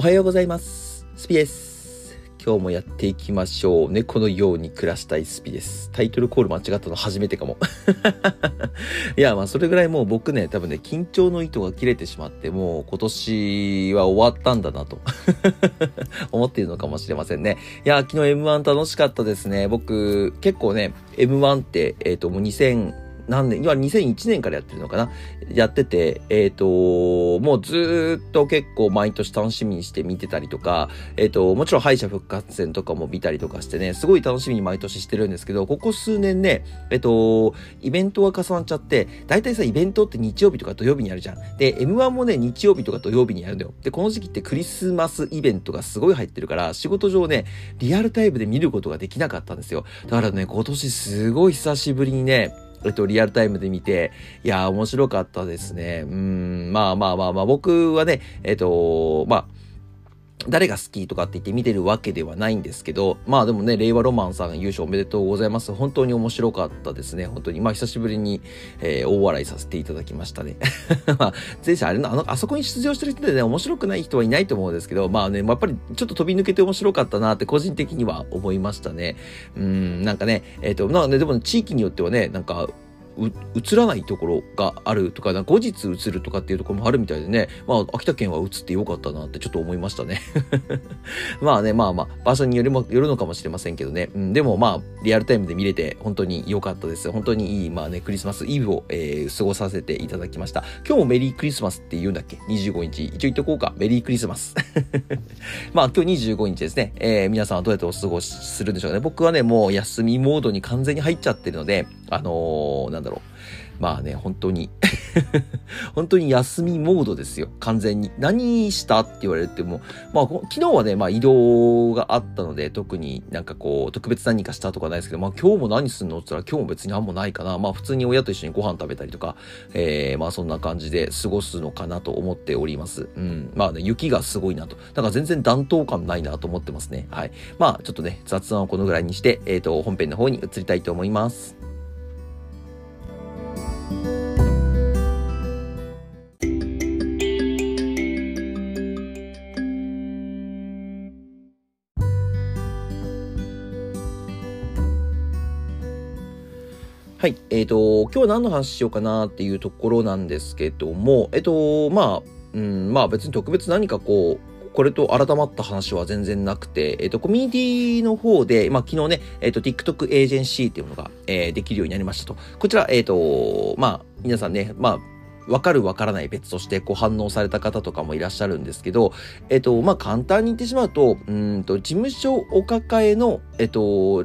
おはようございます。スピです。今日もやっていきましょう。猫のように暮らしたいスピです。タイトルコール間違ったの初めてかも。いや、まあそれぐらいもう僕ね、多分ね、緊張の糸が切れてしまって、もう今年は終わったんだなと 思っているのかもしれませんね。いや、昨日 M1 楽しかったですね。僕、結構ね、M1 って、えっ、と、もう2000、何年、今2001年からやってるのかな？やってて、えっ、と、もうずっと結構毎年楽しみにして見てたりとか、えっ、と、もちろん敗者復活戦とかも見たりとかしてね、すごい楽しみに毎年してるんですけど、ここ数年ね、えっ、と、イベントが重なっちゃって、大体さ、イベントって日曜日とか土曜日にやるじゃん。で、M1 もね、日曜日とか土曜日にやるんだよ。で、この時期ってクリスマスイベントがすごい入ってるから、仕事上ね、リアルタイムで見ることができなかったんですよ。だからね、今年すごい久しぶりにね、えっと、リアルタイムで見て、いや、面白かったですね。うん、まあまあまあまあ、僕はね、えっと、まあ、誰が好きとかって言って見てるわけではないんですけど、まあでもね、令和ロマンさん優勝おめでとうございます。本当に面白かったですね。本当に。まあ久しぶりに、えー大笑いさせていただきましたね。まあ、前者あれな、あの、あそこに出場してる人でね、面白くない人はいないと思うんですけど、まあね、やっぱりちょっと飛び抜けて面白かったなって個人的には思いましたね。うん、なんかね、えっ、と、なんかね、でも、地域によってはね、なんか、映らないところがあるとか、後日映るとかっていうところもあるみたいでね、まあ、秋田県は映ってよかったなってちょっと思いましたね。まあね、まあまあ、場所によりも、よるのかもしれませんけどね。うん、でもまあ、リアルタイムで見れて本当に良かったです。本当にいい、まあね、クリスマスイブを、えー過ごさせていただきました。今日もメリークリスマスって言うんだっけ ?25 日。一応言っとこうか。メリークリスマス。まあ今日25日ですね。えー皆さんはどうやってお過ごしするんでしょうかね。僕はね、もう休みモードに完全に入っちゃってるので、あのーなんだろう。まあね、本当に 本当に休みモードですよ。完全に。何したって言われても、まあ昨日はね、まあ移動があったので、特になんかこう、特別何かしたとかないですけど、まあ今日も何すんの？って言ったら今日も別にあんまないかな。まあ普通に親と一緒にご飯食べたりとか、えー、まあそんな感じで過ごすのかなと思っております。うん。まあね、雪がすごいなと。だから全然暖冬感ないなと思ってますね。はい。まあちょっとね、雑談をこのぐらいにして、えっ、と、本編の方に移りたいと思います。はい。えっ、と、今日は何の話しようかなっていうところなんですけども、えっ、と、まあ、うん、まあ別に特別何かこう、これと改まった話は全然なくて、えっ、と、コミュニティの方で、まあ昨日ね、えっ、と、TikTok エージェンシーっていうものが、えーできるようになりましたと。こちら、えっ、と、まあ、皆さんね、まあ、わかるわからない別としてこう反応された方とかもいらっしゃるんですけど、えっと、まあ、簡単に言ってしまうと、うんと、事務所お抱えの、えっと、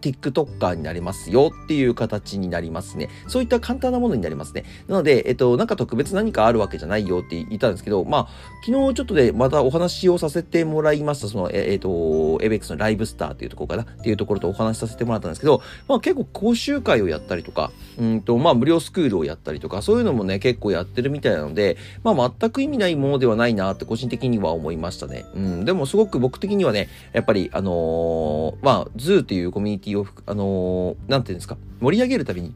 TikToker になりますよっていう形になりますね。そういった簡単なものになりますね。なので、えっと、なんか特別何かあるわけじゃないよって言ったんですけど、まあ、昨日ちょっとでまたお話をさせてもらいました、その、ええっと、エベックスのライブスターっていうところかなっていうところとお話しさせてもらったんですけど、まあ結構講習会をやったりとか、うんと、まあ無料スクールをやったりとか、そういうのもね、結構やってるみたいなので、まあ全く意味ないものではないなって個人的には思いましたね。うん、でもすごく僕的にはね、やっぱり、あのーまあ、ズーっていうコミュニティを、あのーなんていうんですか、盛り上げるために、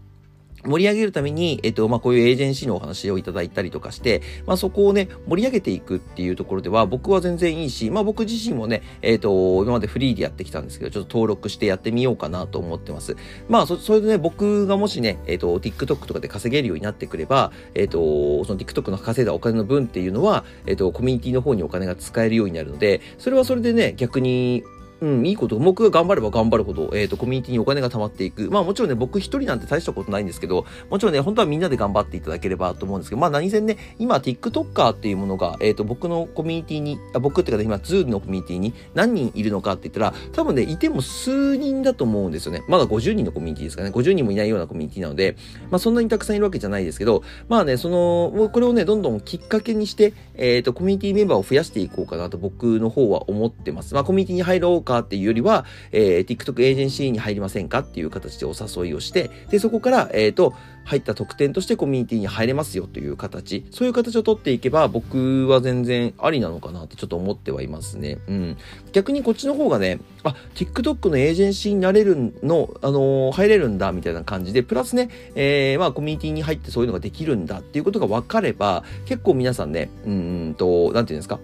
盛り上げるために、えっと、まあ、こういうエージェンシーのお話をいただいたりとかして、まあ、そこをね、盛り上げていくっていうところでは、僕は全然いいし、まあ、僕自身もね、えっと、今までフリーでやってきたんですけど、ちょっと登録してやってみようかなと思ってます。まあ、そ、それでね、僕がもしね、えっと、TikTok とかで稼げるようになってくれば、えっと、その TikTok の稼いだお金の分っていうのは、えっと、コミュニティの方にお金が使えるようになるので、それはそれでね、逆に、うん、いいこと、僕が頑張れば頑張るほど、えっ、と、コミュニティにお金が貯まっていく。まあもちろんね、僕一人なんて大したことないんですけど、もちろんね、本当はみんなで頑張っていただければと思うんですけど、まあ何せね、今、TikToker っていうものが、えっ、と、僕のコミュニティに、あ僕っていうか、今、ズーのコミュニティに何人いるのかって言ったら、多分ね、いても数人だと思うんですよね。まだ50人のコミュニティですかね。50人もいないようなコミュニティなので、まあそんなにたくさんいるわけじゃないですけど、まあね、その、もうこれをね、どんどんきっかけにして、えっ、と、コミュニティメンバーを増やしていこうかなと僕の方は思ってます。まあコミュニティに入ろうかっていうよりは、えー TikTok エージェンシーに入りませんかっていう形でお誘いをして、で、そこから、えっ、と、入った特典としてコミュニティに入れますよという形、そういう形を取っていけば、僕は全然ありなのかなってちょっと思ってはいますね。うん。逆にこっちの方がね、あ、TikTok のエージェンシーになれるの、あのー入れるんだみたいな感じで、プラスね、えー、まあコミュニティに入ってそういうのができるんだっていうことが分かれば、結構皆さんね、うんと、なんていうんですか、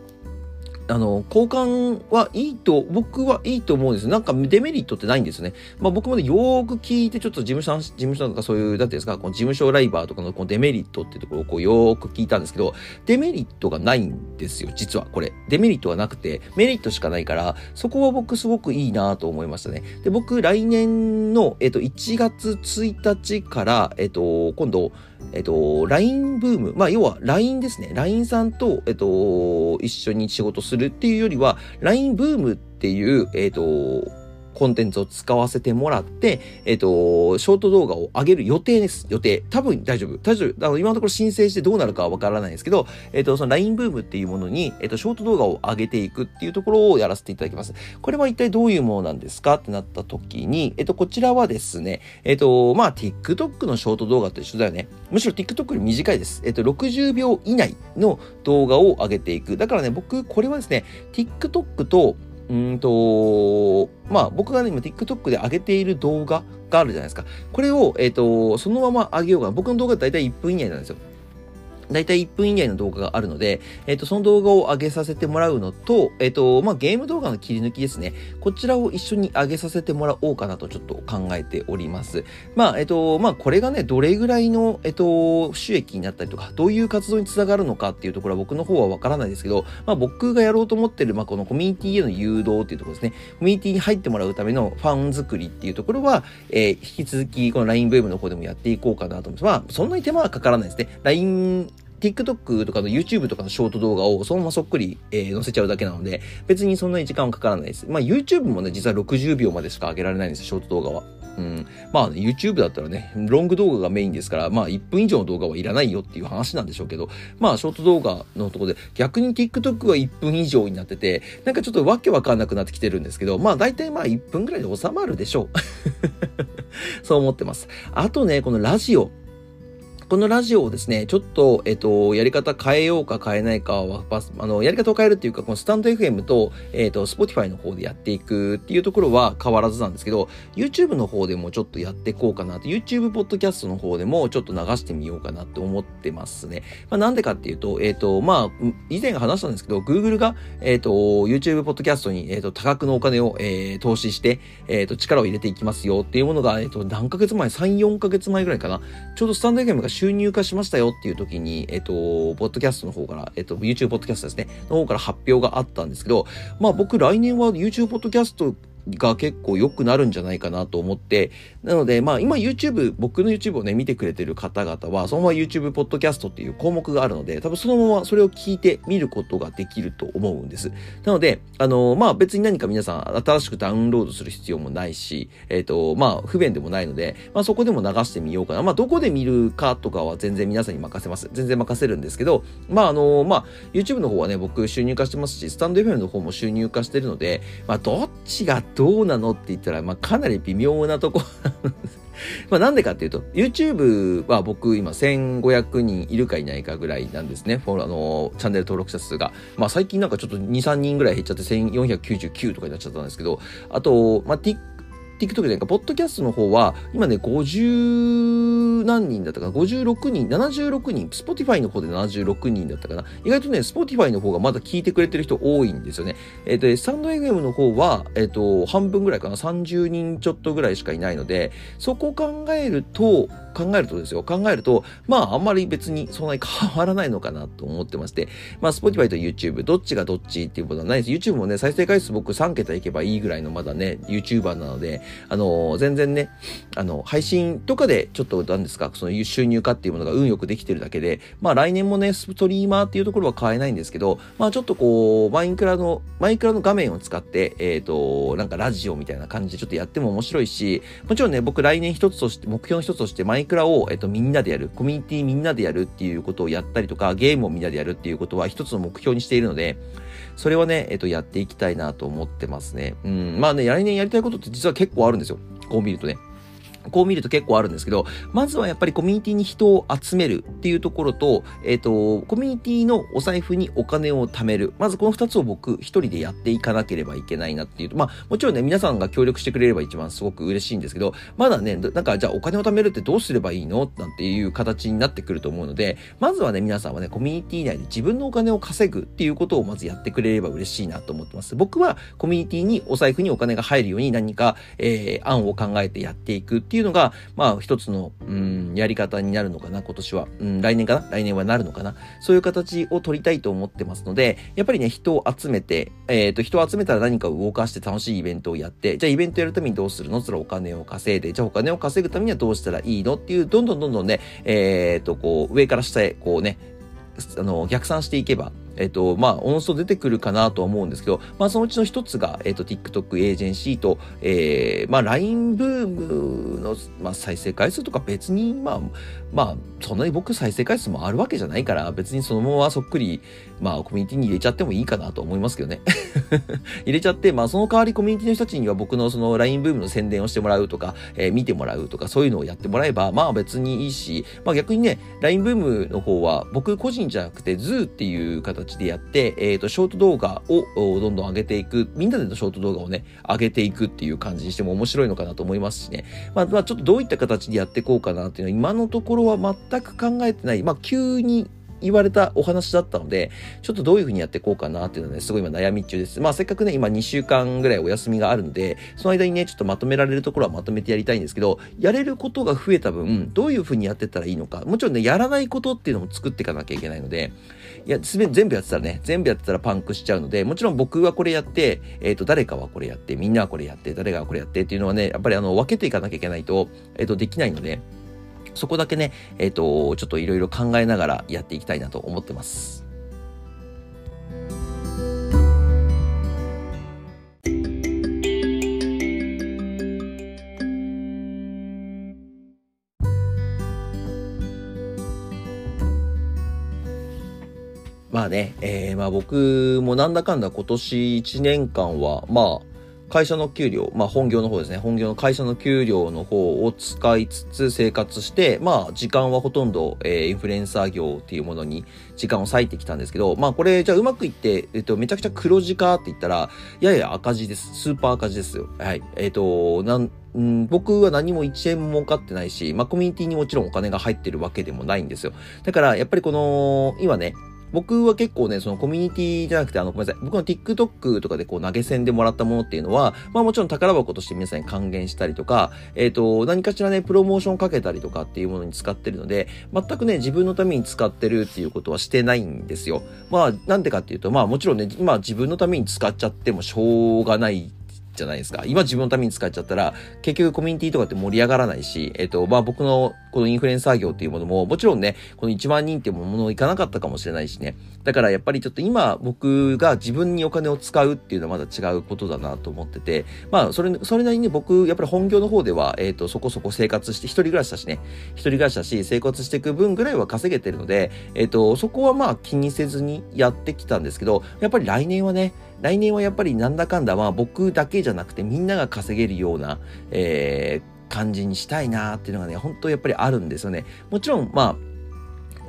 あの、交換はいいと、僕はいいと思うんです。なんかデメリットってないんですね。まあ僕もね、よーく聞いて、ちょっと事務所、事務所とかそういう、なんていうんですか、この事務所ライバーとかのこのデメリットっていうところをこうよーく聞いたんですけど、デメリットがないんですよ、実はこれ。デメリットはなくて、メリットしかないから、そこは僕すごくいいなと思いましたね。で、僕、来年の、えっと、1月1日から、えっと、今度、えっと、LINE ブーム。まあ、要は LINE ですね。LINE さんと、えっと、一緒に仕事するっていうよりは、LINE ブームっていう、えっと、コンテンツを使わせてもらって、えっ、と、ショート動画を上げる予定です。予定。多分大丈夫。大丈夫。だから今のところ申請してどうなるかはわからないですけど、えっ、と、その LINE ブームっていうものに、えっ、と、ショート動画を上げていくっていうところをやらせていただきます。これは一体どういうものなんですかってなった時に、えっ、と、こちらはですね、えっ、と、まあ、TikTok のショート動画と一緒だよね。むしろ TikTok より短いです。えっ、と、60秒以内の動画を上げていく。だからね、僕、これはですね、TikTok と、うんと、まあ僕がね、今 TikTok で上げている動画があるじゃないですか。これを、えっ、ー、と、そのまま上げようが。僕の動画だいたい1分以内なんですよ。だいたい1分以内の動画があるので、えっ、と、その動画を上げさせてもらうのと、えっ、と、まあ、ゲーム動画の切り抜きですね。こちらを一緒に上げさせてもらおうかなとちょっと考えております。まあ、えっ、と、まあ、これがね、どれぐらいの、えっ、と、収益になったりとか、どういう活動につながるのかっていうところは僕の方はわからないですけど、まあ、僕がやろうと思ってる、まあ、このコミュニティへの誘導っていうところですね。コミュニティに入ってもらうためのファン作りっていうところは、えー、引き続き、この LINE ブームの方でもやっていこうかなと思います。まあ、そんなに手間はかからないですね。LINE TikTok とかの YouTube とかのショート動画をそのままそっくり、えー、載せちゃうだけなので、別にそんなに時間はかからないです。まあ YouTube もね、実は60秒までしか上げられないんですよ、ショート動画は。うん。まあ、ね、YouTube だったらね、ロング動画がメインですから、まあ1分以上の動画はいらないよっていう話なんでしょうけど、まあショート動画のところで、逆に TikTok は1分以上になってて、なんかちょっとわけわかんなくなってきてるんですけど、まあ大体まあ1分ぐらいで収まるでしょう。そう思ってます。あとね、このラジオ。このラジオをですね、ちょっと、えっと、やり方変えようか変えないかは、あの、やり方を変えるっていうか、このスタンド FM と、えっと、Spotify の方でやっていくっていうところは変わらずなんですけど、YouTube の方でもちょっとやっていこうかなと、YouTube ポッドキャストの方でもちょっと流してみようかなって思ってますね。まあ、なんでかっていうと、えっと、まあ、以前話したんですけど、Google が、えっと、YouTube ポッドキャストに、えっと、多額のお金を、えー、投資して、えっと、力を入れていきますよっていうものが、えっと、何ヶ月前 ?3、4ヶ月前ぐらいかな。ちょうどスタンド FM が収入化しましたよっていう時に、えっと、ポッドキャストの方から、えっと、YouTube ポッドキャストですね、の方から発表があったんですけど、まあ僕来年は YouTube ポッドキャストが結構良くなるんじゃないかなと思って、なので、まあ今 YouTube、僕の YouTube をね、見てくれてる方々は、そのまま YouTube ポッドキャストっていう項目があるので、多分そのままそれを聞いて見ることができると思うんです。なので、あの、まあ別に何か皆さん新しくダウンロードする必要もないし、えっ、ー、と、まあ不便でもないので、まあそこでも流してみようかな。まあどこで見るかとかは全然皆さんに任せます。全然任せるんですけど、まああの、まあ YouTube の方はね、僕収入化してますし、スタンド FM の方も収入化してるので、まあどっちがどどうなのって言ったら、まあ、かなり微妙なとこ まあなんでかっていうと、YouTube は僕今1500人いるかいないかぐらいなんですね。フォロあの、チャンネル登録者数が。まあ最近なんかちょっと2、3人ぐらい減っちゃって1499とかになっちゃったんですけど、あと、まあ TikTok じゃないか、ポッドキャストの方は、今ね、50何人だったかな ?56 人、76人、Spotify の方で76人だったかな？意外とね、Spotify の方がまだ聞いてくれてる人多いんですよね。えっ、ー、と、スタンド FM の方は、えっ、ー、と、半分ぐらいかな ?30 人ちょっとぐらいしかいないので、そこ考えると、考えるとですよ、考えると、まあ、あんまり別にそんなに変わらないのかなと思ってまして、まあ、Spotify と YouTube、どっちがどっちっていうことはないです。YouTube もね、再生回数僕3桁いけばいいぐらいのまだね、YouTuber なので、あの、全然ね、あの、配信とかでちょっと何ですですか、その収入化っていうものが運よくできてるだけで、まあ来年もね、ストリーマーっていうところは変えないんですけど、まあちょっとこう、マインクラの、マインクラの画面を使って、えっ、ー、と、なんかラジオみたいな感じでちょっとやっても面白いし、もちろんね、僕来年一つとして、目標の一つとしてマイクラを、えっ、ー、と、みんなでやる、コミュニティみんなでやるっていうことをやったりとか、ゲームをみんなでやるっていうことは一つの目標にしているので、それはね、えっ、ー、と、やっていきたいなと思ってますね。うん、まあね、来年やりたいことって実は結構あるんですよ。こう見るとね。こう見ると結構あるんですけど、まずはやっぱりコミュニティに人を集めるっていうところと、えっ、ー、と、コミュニティのお財布にお金を貯める。まずこの二つを僕一人でやっていかなければいけないなっていうと、まあもちろんね、皆さんが協力してくれれば一番すごく嬉しいんですけど、まだね、なんかじゃあお金を貯めるってどうすればいいの？なんていう形になってくると思うので、まずはね、皆さんはね、コミュニティ内で自分のお金を稼ぐっていうことをまずやってくれれば嬉しいなと思ってます。僕はコミュニティにお財布にお金が入るように何か、えー、案を考えてやっていくっていうのが、まあ一つの、うん、やり方になるのかな、今年は。うん、来年かな？来年はなるのかな？そういう形を取りたいと思ってますので、やっぱりね、人を集めて、えっ、ー、と、人を集めたら何かを動かして楽しいイベントをやって、じゃあイベントやるためにどうするの？それお金を稼いで、じゃあお金を稼ぐためにはどうしたらいいの？っていう、どんどんどんどんね、えっ、ー、と、こう、上から下へ、こうね、あの、逆算していけば、えっと、まあ、おのずと出てくるかなとは思うんですけど、まあ、そのうちの一つが、えっと、TikTok エージェンシーと、えー、まあ、LINE ブームの、まあ、再生回数とか別に、まあ、まあ、そんなに僕再生回数もあるわけじゃないから、別にそのままそっくり、まあ、コミュニティに入れちゃってもいいかなと思いますけどね。入れちゃって、まあ、その代わりコミュニティの人たちには僕のその LINE ブームの宣伝をしてもらうとか、えー、見てもらうとか、そういうのをやってもらえば、まあ別にいいし、まあ逆にね、LINE ブームの方は、僕個人じゃなくて、ズーっていう形でやって、えっ、ー、と、ショート動画をどんどん上げていく、みんなでのショート動画をね、上げていくっていう感じにしても面白いのかなと思いますしね。まあ、まあ、ちょっとどういった形でやっていこうかなっていうのは、今のところは全く考えてない。まあ、急に言われたお話だったので、ちょっとどういうふうにやっていこうかなっていうのはね、すごい今悩み中です。まあせっかくね、今2週間ぐらいお休みがあるので、その間にね、ちょっとまとめられるところはまとめてやりたいんですけど、やれることが増えた分、どういうふうにやってったらいいのか、もちろんね、やらないことっていうのも作っていかなきゃいけないので、いや、全部やってたらね、全部やってたらパンクしちゃうので、もちろん僕はこれやって、えっ、ー、と、誰かはこれやって、みんなはこれやって、誰がこれやってっていうのはね、やっぱりあの、分けていかなきゃいけないと、えっ、ー、と、できないので、そこだけね、えっ、ー、と、ちょっといろいろ考えながらやっていきたいなと思ってます。まあね、えー、まあ僕もなんだかんだ今年1年間は、まあ、会社の給料、まあ本業の方ですね。本業の会社の給料の方を使いつつ生活して、まあ時間はほとんど、えー、インフルエンサー業っていうものに時間を割いてきたんですけど、まあこれじゃあうまくいって、えっと、めちゃくちゃ黒字かって言ったら、やや赤字です。スーパー赤字ですよ。はい。えっ、ー、と、なん、僕は何も1円も儲かってないし、まあコミュニティにもちろんお金が入ってるわけでもないんですよ。だからやっぱりこの、今ね、僕は結構ね、そのコミュニティじゃなくて、あの、ごめんなさい。僕の TikTok とかでこう投げ銭でもらったものっていうのは、まあもちろん宝箱として皆さんに還元したりとか、えっ、ー、と、何かしらね、プロモーションかけたりとかっていうものに使ってるので、全くね、自分のために使ってるっていうことはしてないんですよ。まあ、なんでかっていうと、まあもちろんね、今自分のために使っちゃってもしょうがないじゃないですか。今自分のために使っちゃったら、結局コミュニティとかって盛り上がらないし、えっ、と、まあ僕のこのインフルエンサー業っていうものも、もちろんね、この1万人っていうものいかなかったかもしれないしね。だからやっぱりちょっと今僕が自分にお金を使うっていうのはまだ違うことだなと思ってて、まあそれ、それなりに僕、やっぱり本業の方では、えっ、と、そこそこ生活して、一人暮らしだしね、一人暮らしだし、生活していく分ぐらいは稼げてるので、えっ、と、そこはまあ気にせずにやってきたんですけど、やっぱり来年はね、来年はやっぱりなんだかんだまあ僕だけじゃなくてみんなが稼げるような、えー、感じにしたいなっていうのがね、本当やっぱりあるんですよね。もちろん、まあ、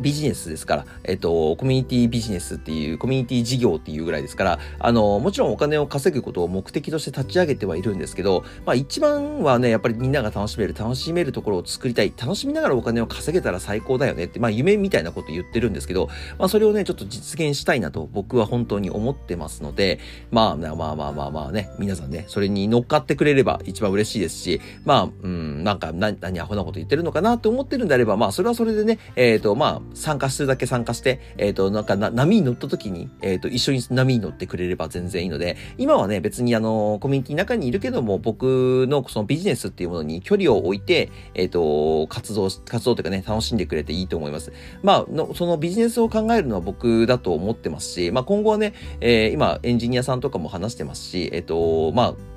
ビジネスですから、えっと、コミュニティビジネスっていう、コミュニティ事業っていうぐらいですから、あの、もちろんお金を稼ぐことを目的として立ち上げてはいるんですけど、まあ一番はね、やっぱりみんなが楽しめる、楽しめるところを作りたい、楽しみながらお金を稼げたら最高だよねって、まあ夢みたいなこと言ってるんですけど、まあそれをね、ちょっと実現したいなと僕は本当に思ってますので、まあまあまあまあまあまあね、皆さんね、それに乗っかってくれれば一番嬉しいですし、まあ、うん、なんか何、何アホなこと言ってるのかなって思ってるんであれば、まあそれはそれでね、えっ、ー、と、まあ参加するだけ参加して、えっ、ー、と、なんか波に乗った時に、えっ、ー、と、一緒に波に乗ってくれれば全然いいので、今はね、別にあの、コミュニティの中にいるけども、僕のそのビジネスっていうものに距離を置いて、えっ、ー、と、活動、活動というかね、楽しんでくれていいと思います。まあ、のそのビジネスを考えるのは僕だと思ってますし、まあ今後はね、えー、今エンジニアさんとかも話してますし、えっ、と、まあ、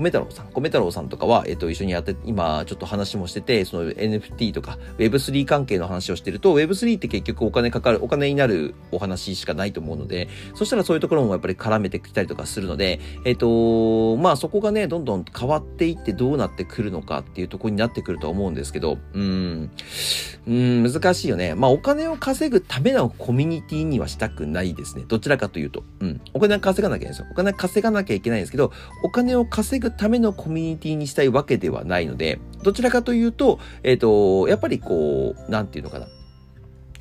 米太郎さん、米太郎さんとかは、えっと、一緒にやって、今、ちょっと話もしてて、その NFT とか Web3 関係の話をしてると、Web3 って結局お金かかる、お金になるお話しかないと思うので、そしたらそういうところもやっぱり絡めてきたりとかするので、えっと、まあそこがね、どんどん変わっていってどうなってくるのかっていうところになってくると思うんですけど、うん、うん、難しいよね。まあお金を稼ぐためのコミュニティにはしたくないですね。どちらかというと。うん。お金稼がなきゃいけないんですよ。お金稼がなきゃいけないんですけど、お金を稼ぐためのコミュニティにしたいわけではないので、どちらかというと、えっ、ー、と、やっぱりこう、なんていうのかな。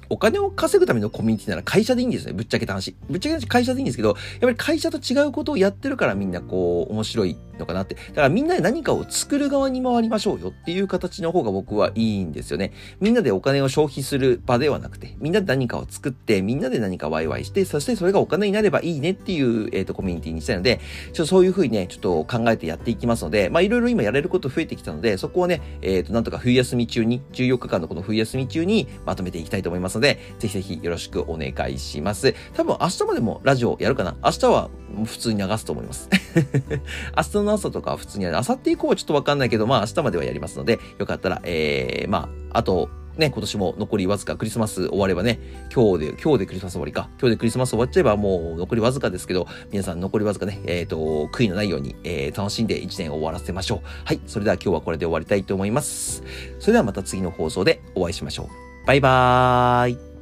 お金を稼ぐためのコミュニティなら会社でいいんですね。ぶっちゃけた話。ぶっちゃけた話会社でいいんですけど、やっぱり会社と違うことをやってるからみんなこう、面白いのかなって。だからみんなで何かを作る側に回りましょうよっていう形の方が僕はいいんですよね。みんなでお金を消費する場ではなくて、みんなで何かを作って、みんなで何かワイワイして、そしてそれがお金になればいいねっていう、えっ、ー、と、コミュニティにしたいので、ちょっとそういうふうにね、ちょっと考えてやっていきますので、まあいろいろ今やれること増えてきたので、そこをね、えっ、ー、と、なんとか冬休み中に、14日間のこの冬休み中にまとめていきたいと思いますので、ぜひぜひよろしくお願いします。多分明日までもラジオやるかな？明日は普通に流すと思います。明日のの朝とか普通にやる。明後日以降はちょっとわかんないけど、まあ明日まではやりますので、よかったら、えー、まあ、あと、ね、今年も残りわずかクリスマス終わればね、今日で、今日でクリスマス終わりか。今日でクリスマス終わっちゃえばもう残りわずかですけど、皆さん残りわずかね、えっ、ー、と、悔いのないように、えー、楽しんで一年を終わらせましょう。はい。それでは今日はこれで終わりたいと思います。それではまた次の放送でお会いしましょう。バイバーイ。